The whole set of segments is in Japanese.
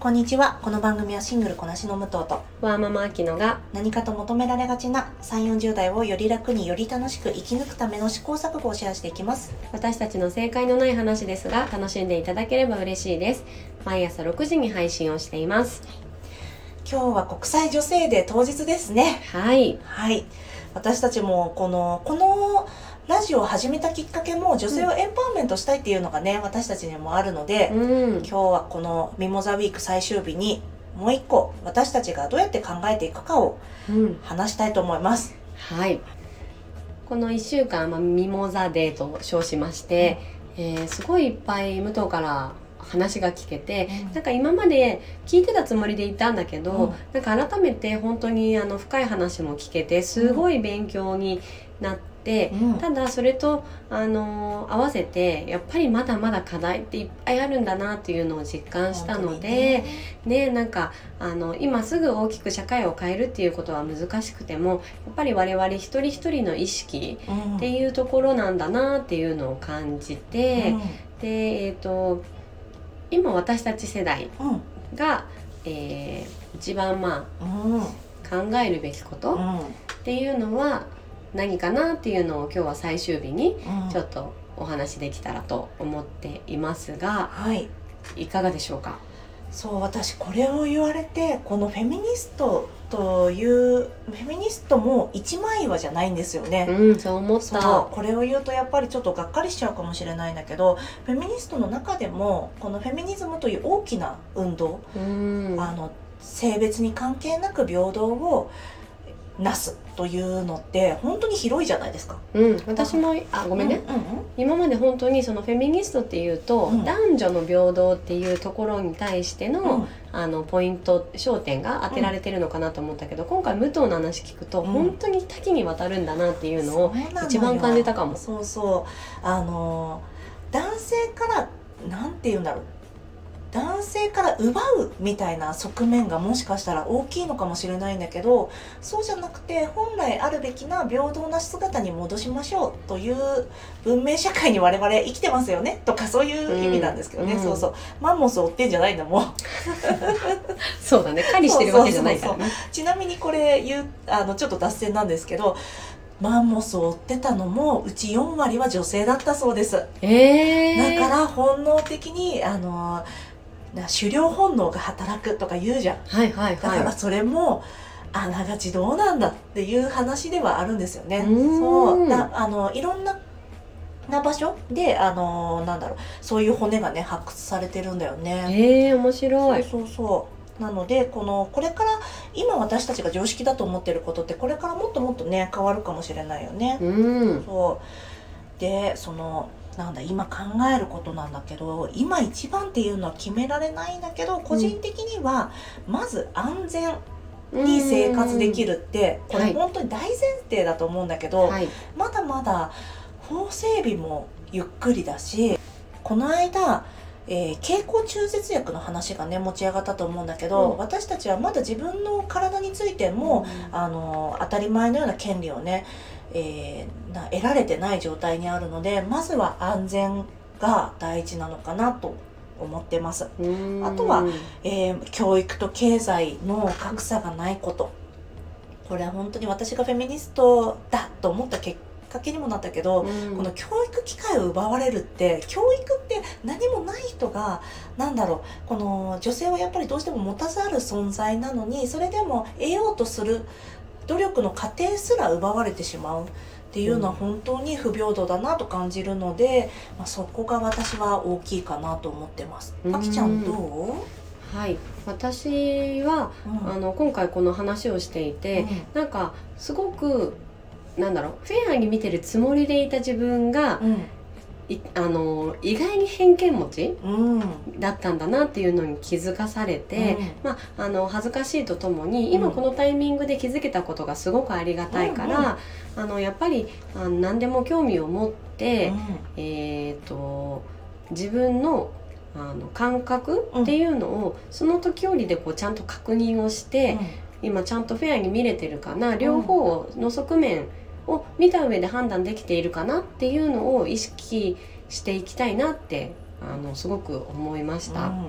こんにちは。この番組はシングルこなしの武藤とワーママアキノが何かと求められがちな3、40代をより楽により楽しく生き抜くための試行錯誤をシェアしていきます。私たちの正解のない話ですが楽しんでいただければ嬉しいです毎朝6時に配信をしています今日は国際女性デー当日ですね。はいはい。私たちもこの、このラジオを始めたきっかけも女性をエンパワーメントしたいっていうのがね、私たちにもあるので、うん。今日はこのミモザウィーク最終日にもう一個私たちがどうやって考えていくかをうん。話したいと思います。はい。この1週間、まあ、ミモザデーと称しまして、えーすごいいっぱい武藤から話が聞けて、うん。なんか今まで聞いてたつもりでいたんだけど、うん。なんか改めて本当にあの深い話も聞けてすごい勉強になって、うん。ただそれとあの合わせてやっぱりまだまだ課題っていっぱいあるんだなっていうのを実感したので、ね。なんかあの今すぐ大きく社会を変えるっていうことは難しくてもやっぱり我々一人一人の意識うん。っていうところなんだなっていうのを感じて、でえっ、と今私たち世代うん。うんが、えー一番まうん。あ考えるべきことっていうのは何かなっていうのを今日は最終日にうん。ちょっとお話できたらと思っていますがはい。いかがでしょうか？そう私これを言われてこのフェミニストというフェミニストも一枚岩じゃないんですよね。うんそう思った。これを言うとやっぱりちょっとがっかりしちゃうかもしれないんだけどフェミニストの中でもこのフェミニズムという大きな運動、うん。あの性別に関係なく平等をなすというのって本当に広いじゃないですか。うん、私もあごめんね、うんうん今まで本当にそのフェミニストっていうと、うん。男女の平等っていうところに対しての,、うん。あのポイント焦点が当てられてるのかなと思ったけど、今回武藤の話聞くと、うん。本当に多岐にわたるんだなっていうのを一番感じたかも。そうそう。あの男性からなんて言うんだろう男性から奪うみたいな側面がもしかしたら大きいのかもしれないんだけどそうじゃなくて本来あるべきな平等な姿に戻しましょうという文明社会に我々生きてますよね？とかそういう意味なんですけどね、うん。そうそう。マンモス追ってんじゃないんだもんそうだね。狩りしてるわけじゃないからね。ちなみにこれ言うあのちょっと脱線なんですけどマンモスを追ってたのもうち4割は女性だったそうです。えー、だから本能的にあのな狩猟本能が働くとか言うじゃんはいはいだからそれもあながちどうなんだっていう話ではあるんですよねうそうだあのいろんなな場所であのなんだろうそういう骨がね発掘されてるんだよ。ねえー、面白い。そうそうそうなのでこのこれから今私たちが常識だと思ってることってこれからもっともっとね変わるかもしれないよね、うん。そうでそのなんだ今考えることなんだけど今一番っていうのは決められないんだけど個人的にはまず安全に生活できるってこれはい本当に大前提だと思うんだけど、はい。まだまだ法整備もゆっくりだしこの間、えー経口中絶薬の話がね持ち上がったと思うんだけど、うん。私たちはまだ自分の体についても、あの当たり前のような権利をね、えーな得られてない状態にあるのでまずは安全が大事なのかなと思ってます。うん。あとはえー教育と経済の格差がないこと。これは本当に私がフェミニストだと思ったきっかけにもなったけど、うん。この教育機会を奪われるって教育って何もない人がなんだろうこの女性はやっぱりどうしても持たざる存在なのにそれでも得ようとする努力の過程すら奪われてしまうっていうのは本当に不平等だなと感じるので、まあ、そこが私は大きいかなと思ってます。うん。あきちゃんどう、はい。私はうん。あの今回この話をしていて、なんかすごくなんだろうフェアに見てるつもりでいた自分が、うん。いあの意外に偏見持ちうん。うんだったんだなっていうのに気づかされて、まあ、あの恥ずかしいとともに今うん。このタイミングで気づけたことがすごくありがたいから、あのやっぱりあの何でも興味を持って、えー、と自分のあの感覚っていうのを、その時折でこうちゃんと確認をして、今ちゃんとフェアに見れてるかな両方の側面を見た上で判断できているかなっていうのを意識していきたいなってあのすごく思いました。うん。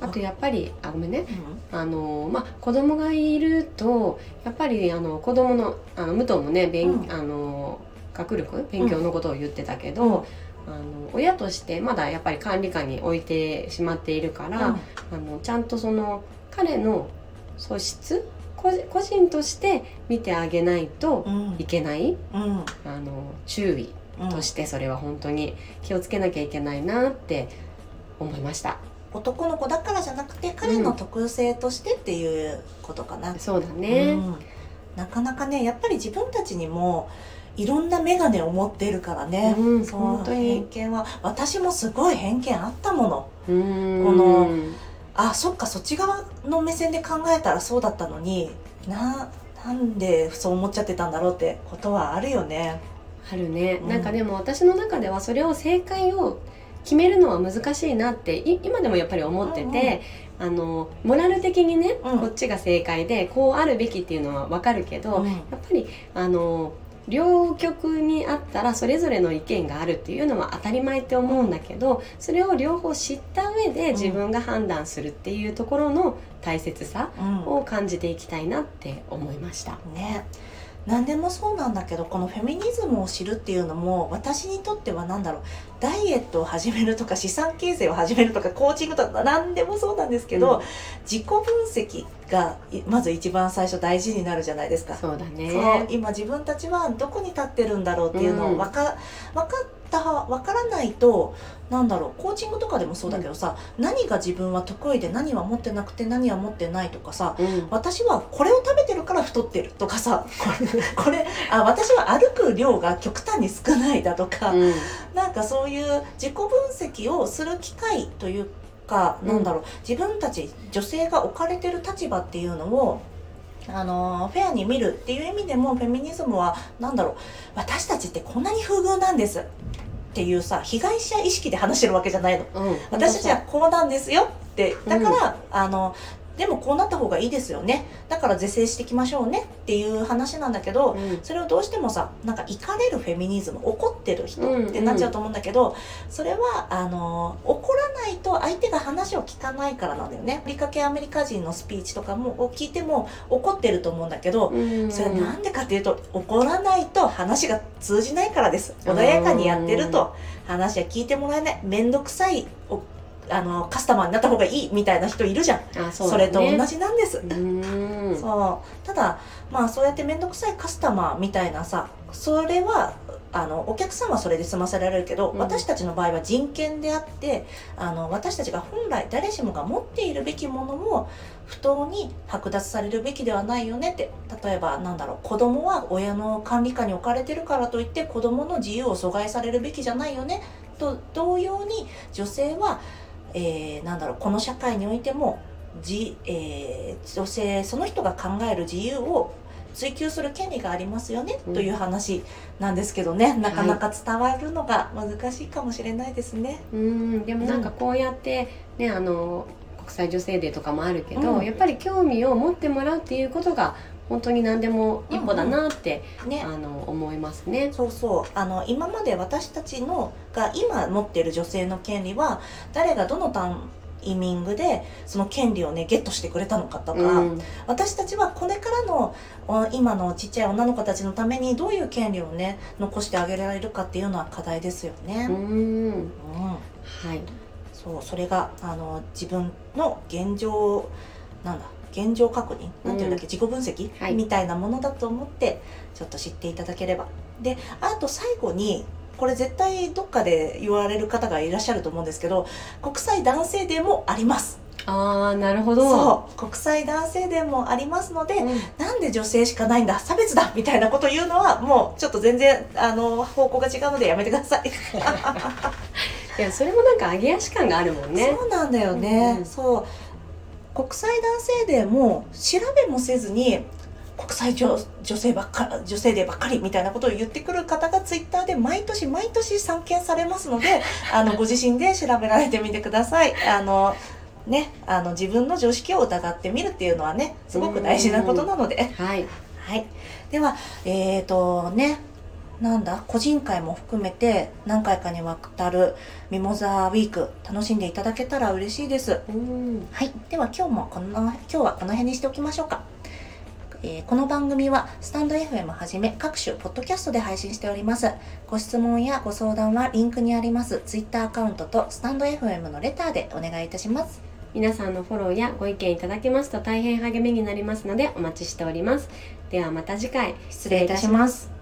あとやっぱりあごめんね。あのまあ子供がいるとやっぱりあの子供のあの武藤もね勉、うん。あの学力勉強のことを言ってたけど、あの親としてまだやっぱり管理下に置いてしまっているから、あのちゃんとその彼の素質個人として見てあげないとうん。いけない、うん。あの注意うん。としてそれは本当に気をつけなきゃいけないなって思いました。男の子だからじゃなくて彼の特性としてっていうことかな、そうだね、うん。なかなかねやっぱり自分たちにもいろんな眼鏡を持っているからね、うん。そう本当に。偏見は。私もすごい偏見あったもの。このあそっかそっち側の目線で考えたらそうだったのにななんでそう思っちゃってたんだろうってことはあるよね。あるね、うん。なんかでも私の中ではそれを正解を決めるのは難しいなってい今でもやっぱり思ってて、あのモラル的にね、うん。こっちが正解でこうあるべきっていうのは分かるけど、うん。やっぱりあの両極にあったらそれぞれの意見があるっていうのは当たり前って思うんだけどそれを両方知った上で自分が判断するっていうところの大切さうん。を感じていきたいなって思いました。ね。何でもそうなんだけどこのフェミニズムを知るっていうのも私にとっては何だろうダイエットを始めるとか資産形成を始めるとかコーチングとか何でもそうなんですけど、うん自己分析がいまず一番最初大事になるじゃないですか。そうだね。今自分たちはどこに立ってるんだろうっていうのうん。を分か,、分かった分からないとなんだろうコーチングとかでもそうだけどさ、何が自分は得意で何は持ってなくて何は持ってないとかさうん。私はこれを食べてるから太ってるとかさ これこれあ私は歩く量が極端に少ないだとか、うん。なんかそういう自己分析をする機会というか、うんなんだろう自分たち女性が置かれてる立場っていうのをあのフェアに見るっていう意味でもフェミニズムはなんだろう私たちってこんなに不遇なんですっていうさ被害者意識で話してるわけじゃないの。うん、私たちはこうなんですよって。だから、あのでもこうなった方がいいですよね。だから是正していきましょうねっていう話なんだけど、うん。それをどうしてもさなんか怒れるフェミニズム怒ってる人うんってなっちゃうと思うんだけど、それはあの怒らないと相手が話を聞かないからなんだよね。アメリカ系アメリカ人のスピーチとかもを聞いても怒ってると思うんだけど、うん。それはなんでかっていうと怒らないと話が通じないからです。穏やかにやってると。話は聞いてもらえない。面倒くさい。おあのカスタマーになった方がいいみたいな人いるじゃん。あそね。れと同じなんです、うん。そう。ただまあそうやって面倒くさいカスタマーみたいなさそれはあのお客さんはそれで済ませられるけど、うん。私たちの場合は人権であってあの私たちが本来誰しもが持っているべきものを不当に剥奪されるべきではないよねって例えばなんだろう子供は親の管理下に置かれてるからといって子供の自由を阻害されるべきじゃないよねと同様に女性は、えーなんだろうこの社会においてもじ、えー女性その人が考える自由を追求する権利がありますよね、うんという話なんですけどね。なかなか伝わるのが難しいかもしれないですね。うんでもなんかこうやってねあの国際女性デーとかもあるけど、うん。やっぱり興味を持ってもらうっていうことが本当に何でも一歩だなって、ね。あの思いますね。そうそう。あの今まで私たちのが今持っている女性の権利は誰がどのタイミングでその権利をねゲットしてくれたのかとか、うん。私たちはこれからのお今のちっちゃい女の子たちのためにどういう権利をね残してあげられるかっていうのは課題ですよね。うん。うん。はい。そうそれがあの自分の現状なんだ現状確認なんていうんだっけ、自己分析、はい。みたいなものだと思ってちょっと知っていただければ。であと最後にこれ絶対どっかで言われる方がいらっしゃると思うんですけど国際男性デーもあります。ああなるほど。そう。国際男性デーもありますので、うん。なんで女性しかないんだ差別だみたいなこと言うのはもうちょっと全然あの方向が違うのでやめてください。いやそれもなんか揚げ足感があるもんね。そうなんだよね、うん。そう国際男性デーも調べもせずに国際女女性ばっか女性デーばっかりみたいなことを言ってくる方がツイッターで毎年毎年散見されますので あのご自身で調べられてみてください。あのね、あの自分の常識を疑ってみるっていうのはねすごく大事なことなので、はい。はい、ではえーとねなんだ個人会も含めて何回かにわたるミモザウィーク楽しんでいただけたら嬉しいです。うんはい、では今日もこの今日はこの辺にしておきましょうか。えーこの番組はスタンド FM はじめ各種ポッドキャストで配信しております。ご質問やご相談はリンクにあります Twitter アカウントとスタンド FM のレターでお願いいたします。皆さんのフォローやご意見いただけますと大変励みになりますのでお待ちしておりますではまた次回失礼いたします。